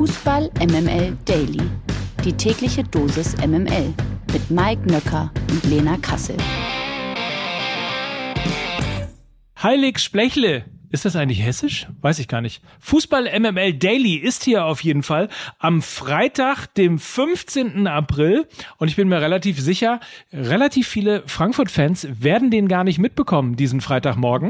Fußball MML Daily. Die tägliche Dosis MML mit Mike Nöcker und Lena Kassel. Heilig Splechle. Ist das eigentlich hessisch? Weiß ich gar nicht. Fußball MML Daily ist hier auf jeden Fall am Freitag, dem 15. April. Und ich bin mir relativ sicher, relativ viele Frankfurt-Fans werden den gar nicht mitbekommen, diesen Freitagmorgen.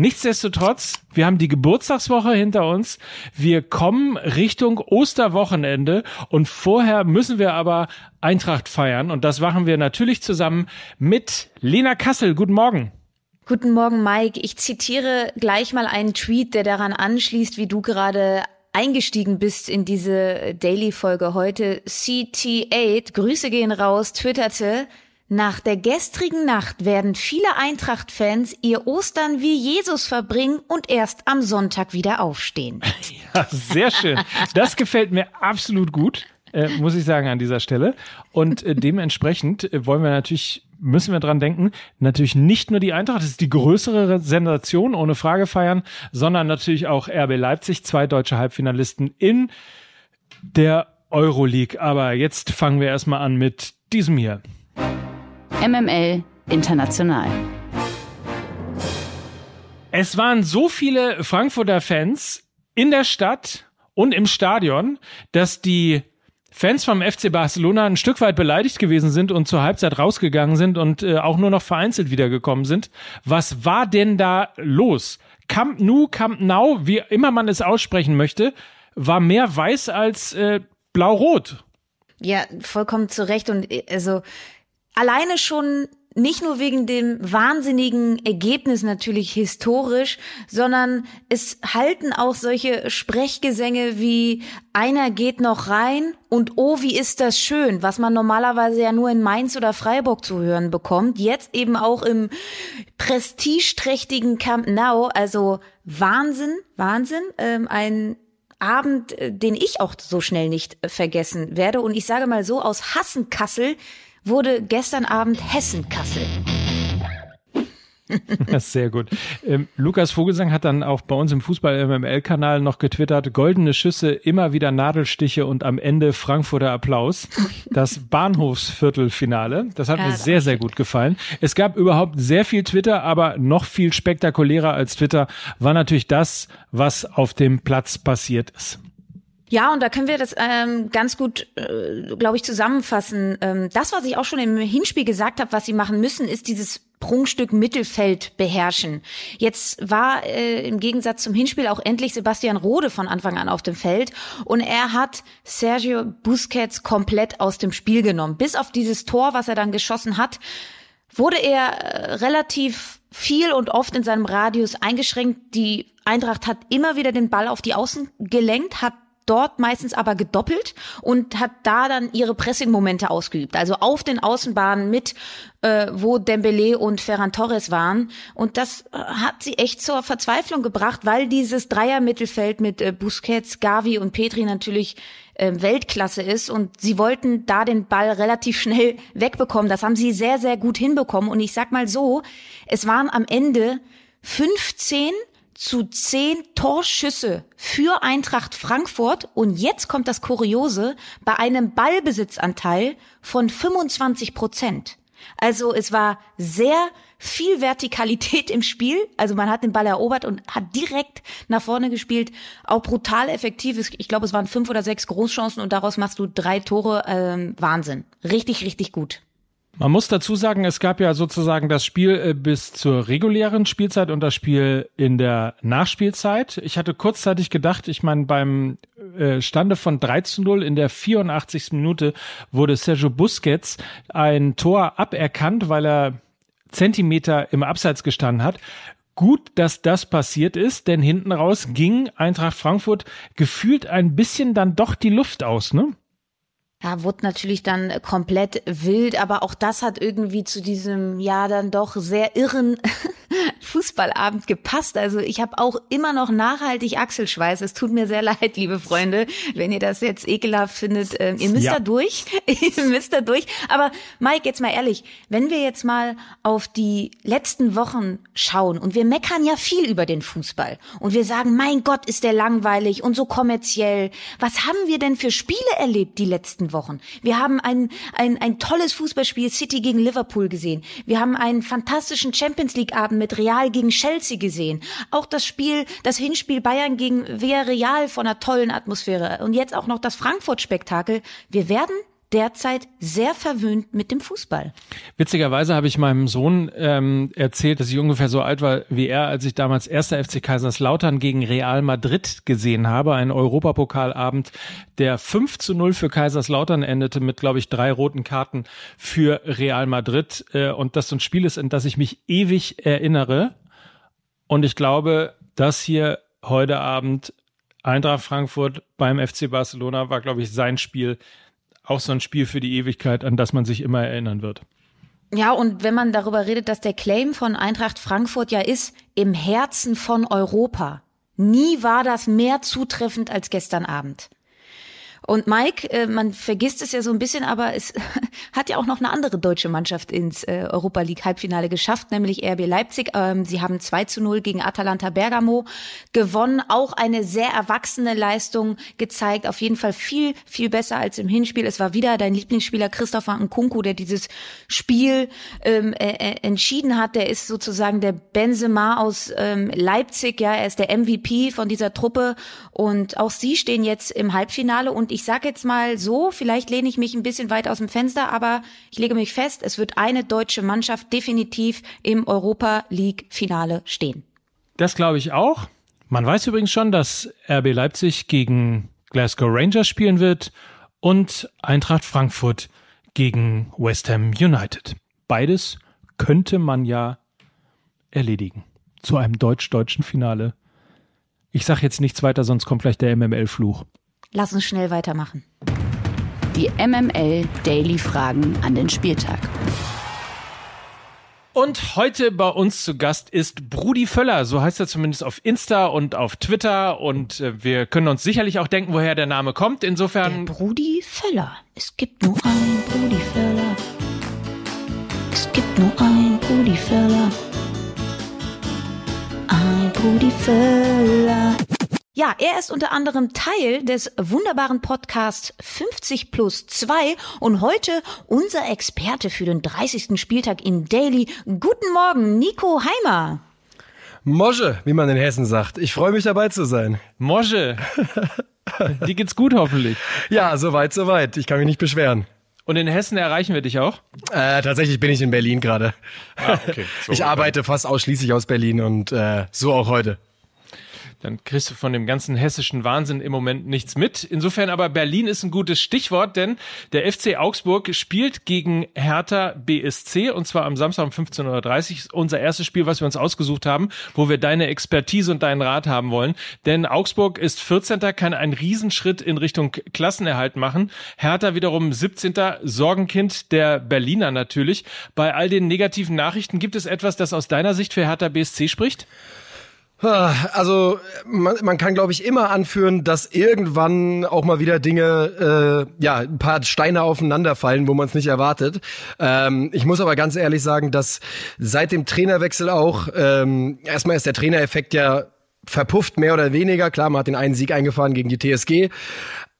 Nichtsdestotrotz, wir haben die Geburtstagswoche hinter uns. Wir kommen Richtung Osterwochenende und vorher müssen wir aber Eintracht feiern. Und das machen wir natürlich zusammen mit Lena Kassel. Guten Morgen. Guten Morgen, Mike. Ich zitiere gleich mal einen Tweet, der daran anschließt, wie du gerade eingestiegen bist in diese Daily-Folge heute. CT8, Grüße gehen raus, twitterte, nach der gestrigen Nacht werden viele Eintracht-Fans ihr Ostern wie Jesus verbringen und erst am Sonntag wieder aufstehen. Ja, sehr schön. Das gefällt mir absolut gut, äh, muss ich sagen an dieser Stelle. Und äh, dementsprechend äh, wollen wir natürlich müssen wir dran denken, natürlich nicht nur die Eintracht, das ist die größere Sensation, ohne Frage feiern, sondern natürlich auch RB Leipzig, zwei deutsche Halbfinalisten in der Euroleague. Aber jetzt fangen wir erstmal an mit diesem hier. MML International. Es waren so viele Frankfurter Fans in der Stadt und im Stadion, dass die Fans vom FC Barcelona ein Stück weit beleidigt gewesen sind und zur Halbzeit rausgegangen sind und äh, auch nur noch vereinzelt wiedergekommen sind. Was war denn da los? Camp Nou, Camp Now, wie immer man es aussprechen möchte, war mehr weiß als äh, blau-rot. Ja, vollkommen zu Recht. Und äh, also alleine schon nicht nur wegen dem wahnsinnigen Ergebnis natürlich historisch, sondern es halten auch solche Sprechgesänge wie einer geht noch rein und oh, wie ist das schön, was man normalerweise ja nur in Mainz oder Freiburg zu hören bekommt, jetzt eben auch im prestigeträchtigen Camp Nou, also Wahnsinn, Wahnsinn, ähm, ein Abend, äh, den ich auch so schnell nicht vergessen werde. Und ich sage mal so, aus Hassenkassel wurde gestern Abend Hessen-Kassel. Sehr gut. Ähm, Lukas Vogelsang hat dann auch bei uns im Fußball-MML-Kanal noch getwittert, goldene Schüsse, immer wieder Nadelstiche und am Ende Frankfurter Applaus. Das Bahnhofsviertelfinale, das hat ja, mir sehr, sehr gut gefallen. Es gab überhaupt sehr viel Twitter, aber noch viel spektakulärer als Twitter war natürlich das, was auf dem Platz passiert ist. Ja, und da können wir das ähm, ganz gut, äh, glaube ich, zusammenfassen. Ähm, das, was ich auch schon im Hinspiel gesagt habe, was sie machen müssen, ist dieses Prunkstück Mittelfeld beherrschen. Jetzt war äh, im Gegensatz zum Hinspiel auch endlich Sebastian Rode von Anfang an auf dem Feld und er hat Sergio Busquets komplett aus dem Spiel genommen. Bis auf dieses Tor, was er dann geschossen hat, wurde er äh, relativ viel und oft in seinem Radius eingeschränkt. Die Eintracht hat immer wieder den Ball auf die Außen gelenkt, hat dort meistens aber gedoppelt und hat da dann ihre Pressing-Momente ausgeübt. Also auf den Außenbahnen mit, äh, wo Dembele und Ferran Torres waren. Und das äh, hat sie echt zur Verzweiflung gebracht, weil dieses Dreier-Mittelfeld mit äh, Busquets, Gavi und Petri natürlich äh, Weltklasse ist und sie wollten da den Ball relativ schnell wegbekommen. Das haben sie sehr, sehr gut hinbekommen. Und ich sag mal so, es waren am Ende 15 zu zehn Torschüsse für Eintracht Frankfurt. Und jetzt kommt das Kuriose bei einem Ballbesitzanteil von 25 Prozent. Also es war sehr viel Vertikalität im Spiel. Also man hat den Ball erobert und hat direkt nach vorne gespielt. Auch brutal effektiv. Ich glaube, es waren fünf oder sechs Großchancen und daraus machst du drei Tore. Ähm, Wahnsinn. Richtig, richtig gut. Man muss dazu sagen, es gab ja sozusagen das Spiel äh, bis zur regulären Spielzeit und das Spiel in der Nachspielzeit. Ich hatte kurzzeitig gedacht, ich meine, beim äh, Stande von 3 zu 0 in der 84. Minute wurde Sergio Busquets ein Tor aberkannt, weil er Zentimeter im Abseits gestanden hat. Gut, dass das passiert ist, denn hinten raus ging Eintracht Frankfurt gefühlt ein bisschen dann doch die Luft aus, ne? Ja, wurde natürlich dann komplett wild, aber auch das hat irgendwie zu diesem, ja, dann doch sehr irren Fußballabend gepasst. Also ich habe auch immer noch nachhaltig Achselschweiß. Es tut mir sehr leid, liebe Freunde, wenn ihr das jetzt ekelhaft findet. Ähm, ihr müsst ja. da durch. ihr müsst da durch. Aber Mike, jetzt mal ehrlich, wenn wir jetzt mal auf die letzten Wochen schauen und wir meckern ja viel über den Fußball und wir sagen, mein Gott, ist der langweilig und so kommerziell. Was haben wir denn für Spiele erlebt die letzten Wochen? Wir haben ein, ein, ein tolles Fußballspiel City gegen Liverpool gesehen. Wir haben einen fantastischen Champions League Abend mit Real gegen Chelsea gesehen. Auch das Spiel, das Hinspiel Bayern gegen Villarreal von einer tollen Atmosphäre. Und jetzt auch noch das Frankfurt-Spektakel. Wir werden derzeit sehr verwöhnt mit dem Fußball. Witzigerweise habe ich meinem Sohn ähm, erzählt, dass ich ungefähr so alt war wie er, als ich damals erster FC Kaiserslautern gegen Real Madrid gesehen habe. Ein Europapokalabend, der 5 zu 0 für Kaiserslautern endete mit, glaube ich, drei roten Karten für Real Madrid. Äh, und das so ein Spiel ist, in das ich mich ewig erinnere. Und ich glaube, das hier heute Abend Eintracht Frankfurt beim FC Barcelona war, glaube ich, sein Spiel auch so ein Spiel für die Ewigkeit, an das man sich immer erinnern wird. Ja, und wenn man darüber redet, dass der Claim von Eintracht Frankfurt ja ist, im Herzen von Europa. Nie war das mehr zutreffend als gestern Abend. Und Mike, äh, man vergisst es ja so ein bisschen, aber es hat ja auch noch eine andere deutsche Mannschaft ins äh, Europa League Halbfinale geschafft, nämlich RB Leipzig. Ähm, sie haben 2 zu 0 gegen Atalanta Bergamo gewonnen. Auch eine sehr erwachsene Leistung gezeigt. Auf jeden Fall viel, viel besser als im Hinspiel. Es war wieder dein Lieblingsspieler Christopher Nkunku, der dieses Spiel ähm, äh, entschieden hat. Der ist sozusagen der Benzema aus ähm, Leipzig. Ja, er ist der MVP von dieser Truppe. Und auch sie stehen jetzt im Halbfinale und sage jetzt mal so, vielleicht lehne ich mich ein bisschen weit aus dem Fenster, aber ich lege mich fest, es wird eine deutsche Mannschaft definitiv im Europa League Finale stehen. Das glaube ich auch. Man weiß übrigens schon, dass RB Leipzig gegen Glasgow Rangers spielen wird und Eintracht Frankfurt gegen West Ham United. Beides könnte man ja erledigen. Zu einem deutsch-deutschen Finale. Ich sage jetzt nichts weiter, sonst kommt gleich der MML-Fluch. Lass uns schnell weitermachen. Die MML Daily Fragen an den Spieltag. Und heute bei uns zu Gast ist Brudi Völler, so heißt er zumindest auf Insta und auf Twitter. Und äh, wir können uns sicherlich auch denken, woher der Name kommt. Insofern. Der Brudi Völler. Es gibt nur ein Brudi Völler. Es gibt nur ein Brudi Völler. Ein Brudi Völler. Ja, er ist unter anderem Teil des wunderbaren Podcasts 50 plus 2 und heute unser Experte für den 30. Spieltag in Daily. Guten Morgen, Nico Heimer. Mosche, wie man in Hessen sagt. Ich freue mich dabei zu sein. Mosche. Dir geht's gut hoffentlich. Ja, soweit, soweit. Ich kann mich nicht beschweren. Und in Hessen erreichen wir dich auch? Äh, tatsächlich bin ich in Berlin gerade. Ah, okay. So, ich arbeite fast ausschließlich aus Berlin und äh, so auch heute dann kriegst du von dem ganzen hessischen Wahnsinn im Moment nichts mit. Insofern aber Berlin ist ein gutes Stichwort, denn der FC Augsburg spielt gegen Hertha BSC und zwar am Samstag um 15.30 Uhr. Unser erstes Spiel, was wir uns ausgesucht haben, wo wir deine Expertise und deinen Rat haben wollen. Denn Augsburg ist 14. kann einen Riesenschritt in Richtung Klassenerhalt machen. Hertha wiederum 17. Sorgenkind der Berliner natürlich. Bei all den negativen Nachrichten gibt es etwas, das aus deiner Sicht für Hertha BSC spricht? Also man, man kann, glaube ich, immer anführen, dass irgendwann auch mal wieder Dinge, äh, ja, ein paar Steine aufeinanderfallen, wo man es nicht erwartet. Ähm, ich muss aber ganz ehrlich sagen, dass seit dem Trainerwechsel auch, ähm, erstmal ist der Trainereffekt ja verpufft, mehr oder weniger. Klar, man hat den einen Sieg eingefahren gegen die TSG.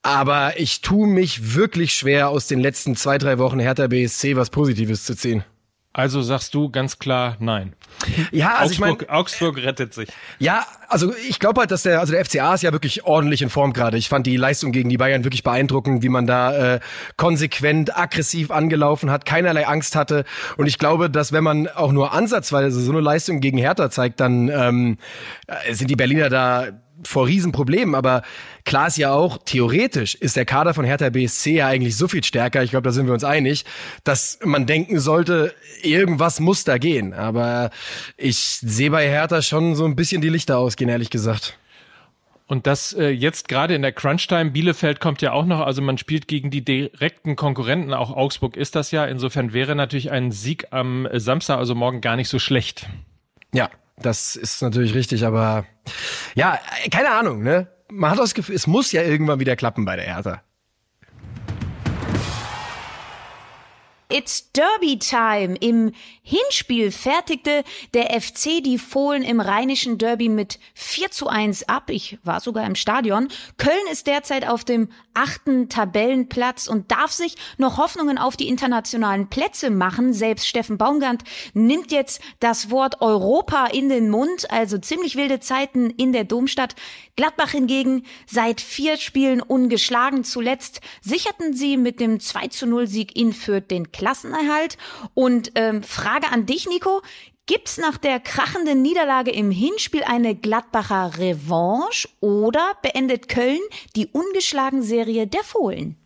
Aber ich tue mich wirklich schwer, aus den letzten zwei, drei Wochen Hertha BSC was Positives zu ziehen. Also sagst du ganz klar nein. Ja, also Augsburg, ich mein, Augsburg rettet sich. Ja, also ich glaube halt, dass der, also der FCA ist ja wirklich ordentlich in Form gerade. Ich fand die Leistung gegen die Bayern wirklich beeindruckend, wie man da äh, konsequent, aggressiv angelaufen hat, keinerlei Angst hatte. Und ich glaube, dass wenn man auch nur ansatzweise so eine Leistung gegen Hertha zeigt, dann ähm, sind die Berliner da vor Riesenproblemen, aber klar ist ja auch, theoretisch ist der Kader von Hertha BSC ja eigentlich so viel stärker, ich glaube, da sind wir uns einig, dass man denken sollte, irgendwas muss da gehen. Aber ich sehe bei Hertha schon so ein bisschen die Lichter ausgehen, ehrlich gesagt. Und das äh, jetzt gerade in der Crunch-Time, Bielefeld kommt ja auch noch, also man spielt gegen die direkten Konkurrenten, auch Augsburg ist das ja. Insofern wäre natürlich ein Sieg am Samstag, also morgen, gar nicht so schlecht. Ja, das ist natürlich richtig, aber ja, keine Ahnung, ne? Man hat das Gefühl, es muss ja irgendwann wieder klappen bei der Hertha. It's Derby Time. Im Hinspiel fertigte der FC die Fohlen im rheinischen Derby mit 4 zu 1 ab. Ich war sogar im Stadion. Köln ist derzeit auf dem achten Tabellenplatz und darf sich noch Hoffnungen auf die internationalen Plätze machen. Selbst Steffen Baumgart nimmt jetzt das Wort Europa in den Mund. Also ziemlich wilde Zeiten in der Domstadt. Gladbach hingegen seit vier Spielen ungeschlagen. Zuletzt sicherten sie mit dem 2 zu 0 Sieg in Fürth den Klassenerhalt. Und ähm, Frage an dich, Nico. Gibt's nach der krachenden Niederlage im Hinspiel eine Gladbacher Revanche oder beendet Köln die ungeschlagen Serie der Fohlen?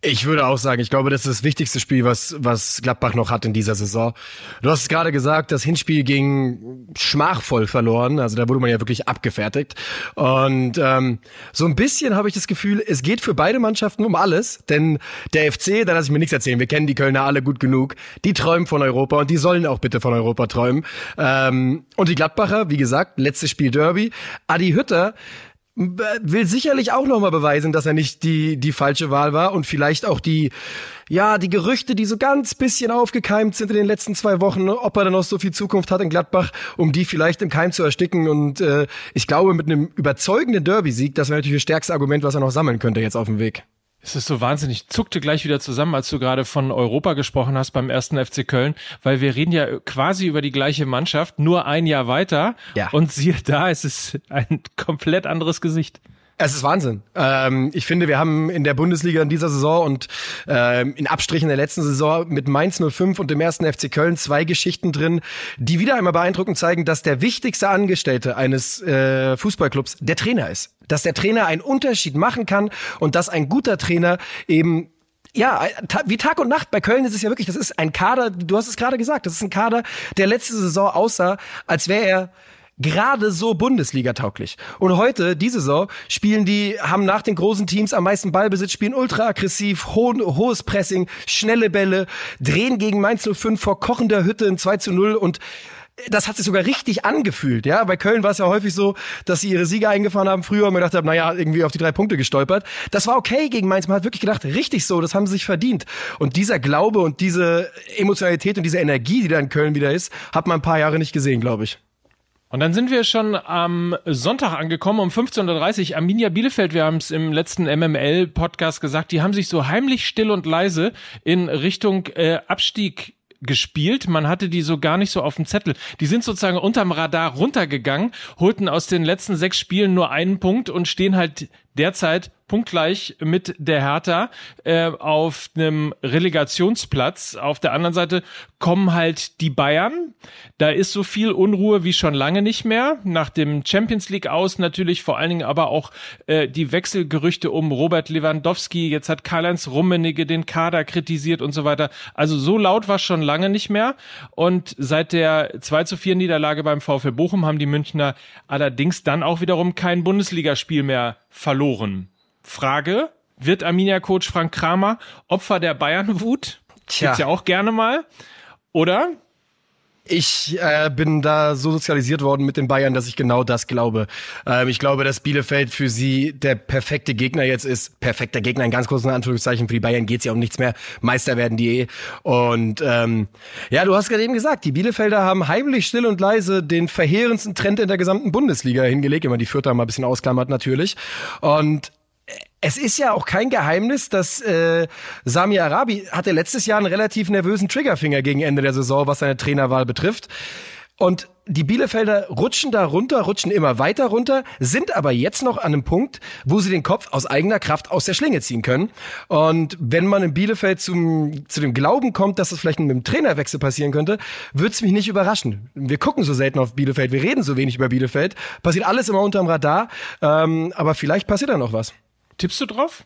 Ich würde auch sagen, ich glaube, das ist das wichtigste Spiel, was, was Gladbach noch hat in dieser Saison. Du hast es gerade gesagt, das Hinspiel ging schmachvoll verloren. Also da wurde man ja wirklich abgefertigt. Und ähm, so ein bisschen habe ich das Gefühl, es geht für beide Mannschaften um alles. Denn der FC, da lasse ich mir nichts erzählen, wir kennen die Kölner alle gut genug, die träumen von Europa und die sollen auch bitte von Europa träumen. Ähm, und die Gladbacher, wie gesagt, letztes Spiel Derby. Adi Hütter, will sicherlich auch nochmal beweisen, dass er nicht die, die falsche Wahl war und vielleicht auch die, ja, die Gerüchte, die so ganz bisschen aufgekeimt sind in den letzten zwei Wochen, ob er dann noch so viel Zukunft hat in Gladbach, um die vielleicht im Keim zu ersticken. Und äh, ich glaube, mit einem überzeugenden Derby-Sieg, das wäre natürlich das stärkste Argument, was er noch sammeln könnte jetzt auf dem Weg. Es ist so wahnsinnig. Ich zuckte gleich wieder zusammen, als du gerade von Europa gesprochen hast beim ersten FC Köln, weil wir reden ja quasi über die gleiche Mannschaft, nur ein Jahr weiter. Ja. Und siehe da, es ist ein komplett anderes Gesicht. Es ist Wahnsinn. Ähm, ich finde, wir haben in der Bundesliga in dieser Saison und ähm, in Abstrichen der letzten Saison mit Mainz 05 und dem ersten FC Köln zwei Geschichten drin, die wieder einmal beeindruckend zeigen, dass der wichtigste Angestellte eines äh, Fußballclubs der Trainer ist. Dass der Trainer einen Unterschied machen kann und dass ein guter Trainer eben ja, wie Tag und Nacht. Bei Köln ist es ja wirklich, das ist ein Kader, du hast es gerade gesagt, das ist ein Kader, der letzte Saison aussah, als wäre er gerade so Bundesliga tauglich. Und heute, diese Saison, spielen die, haben nach den großen Teams am meisten Ballbesitz, spielen ultra aggressiv, ho hohes Pressing, schnelle Bälle, drehen gegen Mainz 05 vor kochender Hütte in 2 zu 0 und das hat sich sogar richtig angefühlt, ja. Bei Köln war es ja häufig so, dass sie ihre Siege eingefahren haben früher und mir gedacht haben, naja, irgendwie auf die drei Punkte gestolpert. Das war okay gegen Mainz. Man hat wirklich gedacht, richtig so, das haben sie sich verdient. Und dieser Glaube und diese Emotionalität und diese Energie, die da in Köln wieder ist, hat man ein paar Jahre nicht gesehen, glaube ich. Und dann sind wir schon am Sonntag angekommen um 15.30 Uhr. Arminia Bielefeld, wir haben es im letzten MML-Podcast gesagt, die haben sich so heimlich still und leise in Richtung äh, Abstieg gespielt. Man hatte die so gar nicht so auf dem Zettel. Die sind sozusagen unterm Radar runtergegangen, holten aus den letzten sechs Spielen nur einen Punkt und stehen halt derzeit punktgleich mit der Hertha äh, auf einem Relegationsplatz. Auf der anderen Seite kommen halt die Bayern. Da ist so viel Unruhe wie schon lange nicht mehr. Nach dem Champions League aus natürlich vor allen Dingen aber auch äh, die Wechselgerüchte um Robert Lewandowski. Jetzt hat Karl-Heinz Rummenigge den Kader kritisiert und so weiter. Also so laut war schon lange nicht mehr. Und seit der 2 zu 4 Niederlage beim VfL Bochum haben die Münchner allerdings dann auch wiederum kein Bundesligaspiel mehr verloren. Frage, wird Arminia-Coach Frank Kramer Opfer der Bayern-Wut? Tja. Gibt's ja auch gerne mal. Oder? Ich äh, bin da so sozialisiert worden mit den Bayern, dass ich genau das glaube. Ähm, ich glaube, dass Bielefeld für sie der perfekte Gegner jetzt ist. Perfekter Gegner in ganz großen Anführungszeichen. Für die Bayern geht's ja um nichts mehr. Meister werden die eh. Und ähm, ja, du hast gerade eben gesagt, die Bielefelder haben heimlich still und leise den verheerendsten Trend in der gesamten Bundesliga hingelegt. Immer die Vierter mal ein bisschen ausklammert natürlich. Und es ist ja auch kein Geheimnis, dass äh, Sami Arabi hatte letztes Jahr einen relativ nervösen Triggerfinger gegen Ende der Saison, was seine Trainerwahl betrifft. Und die Bielefelder rutschen da runter, rutschen immer weiter runter, sind aber jetzt noch an einem Punkt, wo sie den Kopf aus eigener Kraft aus der Schlinge ziehen können. Und wenn man in Bielefeld zum, zu dem Glauben kommt, dass es vielleicht mit dem Trainerwechsel passieren könnte, würde es mich nicht überraschen. Wir gucken so selten auf Bielefeld, wir reden so wenig über Bielefeld, passiert alles immer unterm Radar, ähm, aber vielleicht passiert da noch was. Tippst du drauf?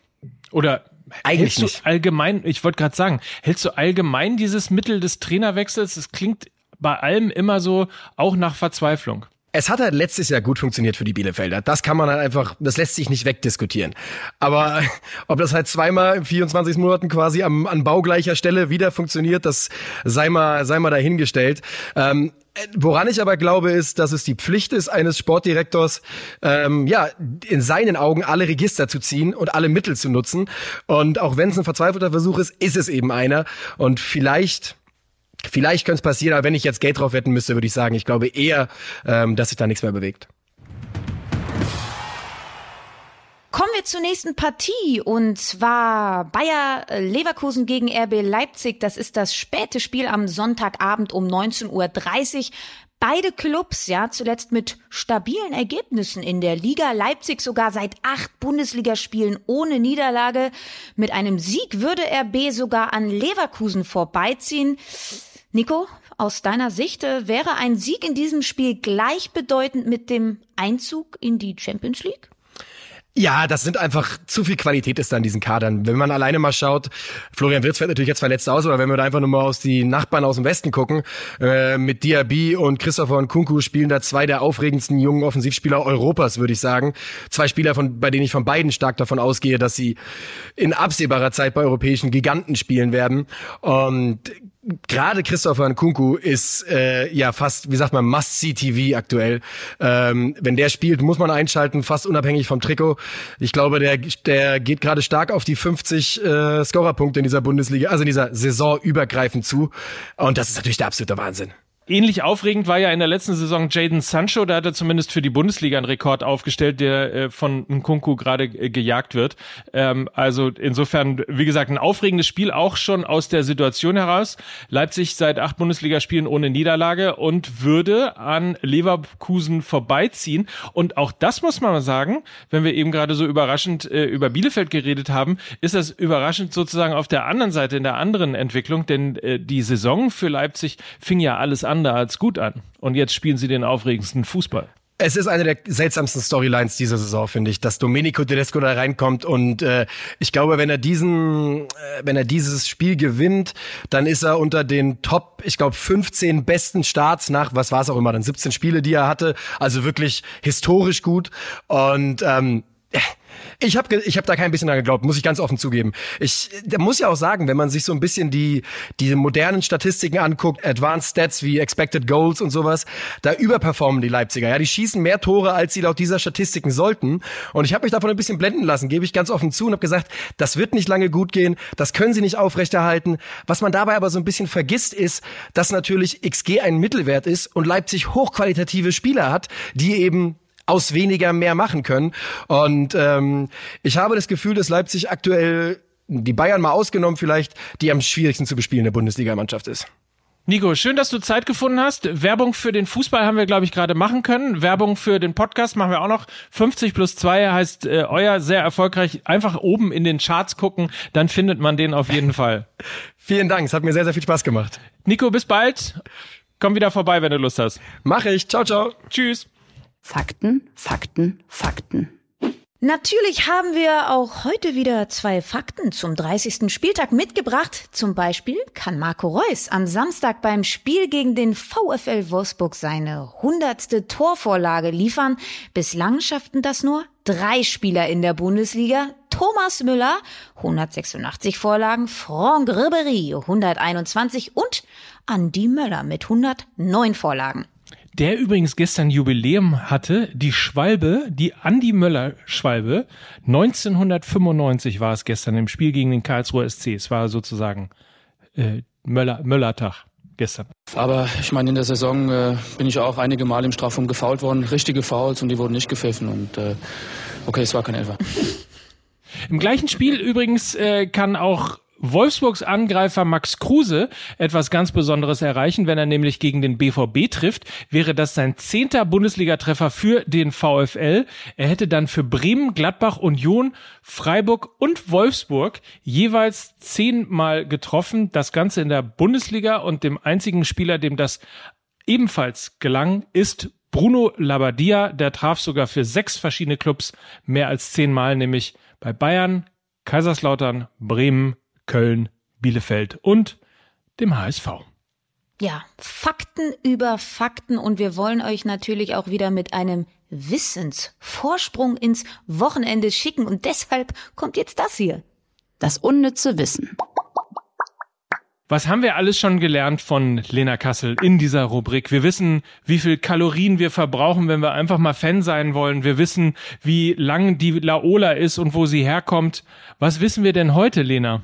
Oder eigentlich hältst du nicht. allgemein, ich wollte gerade sagen, hältst du allgemein dieses Mittel des Trainerwechsels? Es klingt bei allem immer so auch nach Verzweiflung. es hat halt letztes Jahr gut funktioniert für die Bielefelder. Das kann man halt einfach, das lässt sich nicht wegdiskutieren. Aber ob das halt zweimal in 24 Monaten quasi am, an baugleicher Stelle wieder funktioniert, das sei mal, sei mal dahingestellt. Ähm, Woran ich aber glaube, ist, dass es die Pflicht ist eines Sportdirektors, ähm, ja, in seinen Augen alle Register zu ziehen und alle Mittel zu nutzen. Und auch wenn es ein verzweifelter Versuch ist, ist es eben einer. Und vielleicht Vielleicht könnte es passieren, aber wenn ich jetzt Geld drauf wetten müsste, würde ich sagen, ich glaube eher, ähm, dass sich da nichts mehr bewegt. Kommen wir zur nächsten Partie und zwar Bayer Leverkusen gegen RB Leipzig. Das ist das späte Spiel am Sonntagabend um 19.30 Uhr. Beide Clubs, ja, zuletzt mit stabilen Ergebnissen in der Liga. Leipzig sogar seit acht Bundesligaspielen ohne Niederlage. Mit einem Sieg würde RB sogar an Leverkusen vorbeiziehen. Nico, aus deiner Sicht äh, wäre ein Sieg in diesem Spiel gleichbedeutend mit dem Einzug in die Champions League? Ja, das sind einfach zu viel Qualität ist da in diesen Kadern. Wenn man alleine mal schaut, Florian Wirtz fällt natürlich jetzt verletzt aus, aber wenn wir da einfach nur mal aus die Nachbarn aus dem Westen gucken, äh, mit Diaby und Christopher und Kunku spielen da zwei der aufregendsten jungen Offensivspieler Europas, würde ich sagen. Zwei Spieler, von, bei denen ich von beiden stark davon ausgehe, dass sie in absehbarer Zeit bei europäischen Giganten spielen werden. Und gerade Christopher Nkunku ist äh, ja fast, wie sagt man, Must-See-TV aktuell. Ähm, wenn der spielt, muss man einschalten, fast unabhängig vom Trikot. Ich glaube, der, der geht gerade stark auf die 50 äh, Scorerpunkte in dieser Bundesliga, also in dieser Saison übergreifend zu. Und das ist natürlich der absolute Wahnsinn. Ähnlich aufregend war ja in der letzten Saison Jaden Sancho, da hat er zumindest für die Bundesliga einen Rekord aufgestellt, der äh, von Nkunku gerade äh, gejagt wird. Ähm, also insofern, wie gesagt, ein aufregendes Spiel auch schon aus der Situation heraus. Leipzig seit acht Bundesligaspielen ohne Niederlage und würde an Leverkusen vorbeiziehen. Und auch das muss man mal sagen, wenn wir eben gerade so überraschend äh, über Bielefeld geredet haben, ist das überraschend sozusagen auf der anderen Seite, in der anderen Entwicklung, denn die Saison für Leipzig fing ja alles an andere als gut an. Und jetzt spielen sie den aufregendsten Fußball. Es ist eine der seltsamsten Storylines dieser Saison, finde ich, dass Domenico Tedesco da reinkommt und äh, ich glaube, wenn er diesen, äh, wenn er dieses Spiel gewinnt, dann ist er unter den Top, ich glaube, 15 besten Starts nach, was war es auch immer, dann 17 Spiele, die er hatte, also wirklich historisch gut und ähm, ich habe ich hab da kein bisschen dran geglaubt, muss ich ganz offen zugeben. Ich da muss ja auch sagen, wenn man sich so ein bisschen die diese modernen Statistiken anguckt, Advanced Stats wie Expected Goals und sowas, da überperformen die Leipziger. Ja, die schießen mehr Tore, als sie laut dieser Statistiken sollten. Und ich habe mich davon ein bisschen blenden lassen, gebe ich ganz offen zu und habe gesagt, das wird nicht lange gut gehen, das können sie nicht aufrechterhalten. Was man dabei aber so ein bisschen vergisst, ist, dass natürlich XG ein Mittelwert ist und Leipzig hochqualitative Spieler hat, die eben aus weniger mehr machen können. Und ähm, ich habe das Gefühl, dass Leipzig aktuell, die Bayern mal ausgenommen vielleicht, die am schwierigsten zu bespielen der Bundesliga-Mannschaft ist. Nico, schön, dass du Zeit gefunden hast. Werbung für den Fußball haben wir, glaube ich, gerade machen können. Werbung für den Podcast machen wir auch noch. 50 plus 2 heißt äh, euer sehr erfolgreich. Einfach oben in den Charts gucken, dann findet man den auf jeden Fall. Vielen Dank, es hat mir sehr, sehr viel Spaß gemacht. Nico, bis bald. Komm wieder vorbei, wenn du Lust hast. Mach ich. Ciao, ciao. Tschüss. Fakten, Fakten, Fakten. Natürlich haben wir auch heute wieder zwei Fakten zum 30. Spieltag mitgebracht. Zum Beispiel kann Marco Reus am Samstag beim Spiel gegen den VfL Wolfsburg seine hundertste Torvorlage liefern. Bislang schafften das nur drei Spieler in der Bundesliga. Thomas Müller, 186 Vorlagen, Franck Ribery, 121 und Andy Möller mit 109 Vorlagen der übrigens gestern Jubiläum hatte, die Schwalbe, die Andi Möller Schwalbe, 1995 war es gestern im Spiel gegen den Karlsruher SC. Es war sozusagen äh, Möller, Möllertag gestern. Aber ich meine, in der Saison äh, bin ich auch einige Mal im Strafraum gefault worden, richtige Fouls und die wurden nicht gepfiffen und äh, okay, es war kein Elfer. Im gleichen Spiel übrigens äh, kann auch Wolfsburgs Angreifer Max Kruse etwas ganz Besonderes erreichen, wenn er nämlich gegen den BVB trifft, wäre das sein zehnter Bundesligatreffer für den VfL. Er hätte dann für Bremen, Gladbach, Union, Freiburg und Wolfsburg jeweils zehnmal getroffen. Das Ganze in der Bundesliga und dem einzigen Spieler, dem das ebenfalls gelang, ist Bruno Labbadia. Der traf sogar für sechs verschiedene Clubs mehr als zehnmal, nämlich bei Bayern, Kaiserslautern, Bremen, Köln, Bielefeld und dem HSV. Ja, Fakten über Fakten und wir wollen euch natürlich auch wieder mit einem Wissensvorsprung ins Wochenende schicken und deshalb kommt jetzt das hier. Das unnütze Wissen. Was haben wir alles schon gelernt von Lena Kassel in dieser Rubrik? Wir wissen, wie viel Kalorien wir verbrauchen, wenn wir einfach mal Fan sein wollen. Wir wissen, wie lang die Laola ist und wo sie herkommt. Was wissen wir denn heute, Lena?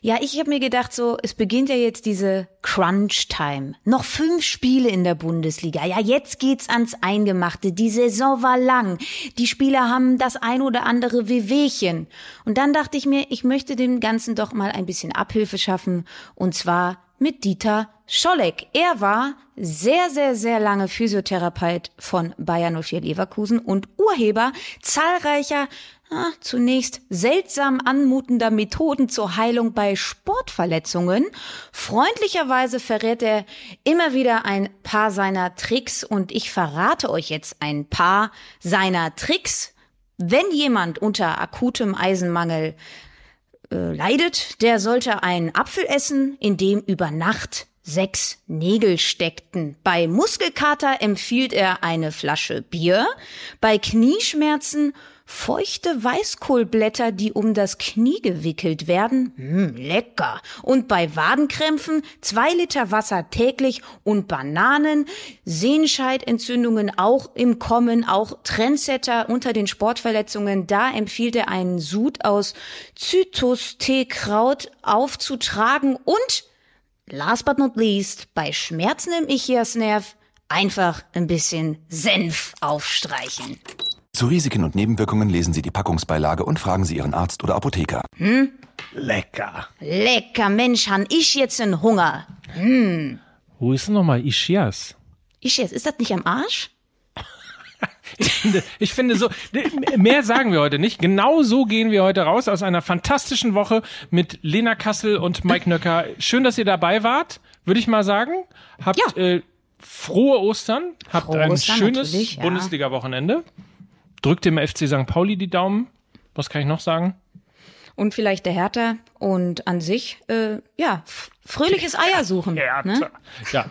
Ja, ich habe mir gedacht, so, es beginnt ja jetzt diese Crunch-Time. Noch fünf Spiele in der Bundesliga. Ja, jetzt geht's ans Eingemachte. Die Saison war lang. Die Spieler haben das ein oder andere Wehwehchen. Und dann dachte ich mir, ich möchte dem Ganzen doch mal ein bisschen Abhilfe schaffen. Und zwar mit Dieter Scholleck. Er war sehr, sehr, sehr lange Physiotherapeut von Bayern 04 Leverkusen und Urheber zahlreicher ah, zunächst seltsam anmutender Methoden zur Heilung bei Sportverletzungen. Freundlicherweise verrät er immer wieder ein paar seiner Tricks und ich verrate euch jetzt ein paar seiner Tricks. Wenn jemand unter akutem Eisenmangel äh, leidet, der sollte einen Apfel essen, in dem über Nacht sechs Nägel steckten. Bei Muskelkater empfiehlt er eine Flasche Bier, bei Knieschmerzen feuchte Weißkohlblätter, die um das Knie gewickelt werden. Hm, lecker. Und bei Wadenkrämpfen zwei Liter Wasser täglich und Bananen. Sehenscheidentzündungen auch im Kommen, auch Trendsetter unter den Sportverletzungen. Da empfiehlt er einen Sud aus Zytus-Teekraut aufzutragen und last but not least, bei Schmerzen im Ichiasnerv einfach ein bisschen Senf aufstreichen. Zu Risiken und Nebenwirkungen lesen Sie die Packungsbeilage und fragen Sie Ihren Arzt oder Apotheker. Hm? Lecker. Lecker, Mensch, han ich jetzt einen Hunger. Hm. Wo ist denn nochmal Ischias? Ischias, ist das nicht am Arsch? Ich finde, ich finde so, mehr sagen wir heute nicht. Genau so gehen wir heute raus aus einer fantastischen Woche mit Lena Kassel und Mike Nöcker. Schön, dass ihr dabei wart, würde ich mal sagen. Habt Ja. äh, frohe Ostern, habt Frohe ein Ostern schönes ja. Bundesliga-Wochenende. Drückt dem FC St. Pauli die Daumen. Was kann ich noch sagen? Und vielleicht der Hertha und an sich, äh, ja, fröhliches Eier suchen. Hertha. Ne? Ja,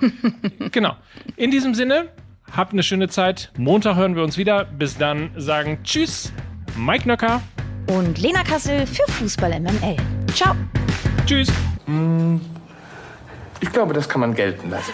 genau. In diesem Sinne, habt eine schöne Zeit. Montag hören wir uns wieder. Bis dann sagen Tschüss, Mike Nöcker. Und Lena Kassel für Fußball MML. Ciao. Tschüss. Ich glaube, das kann man gelten lassen.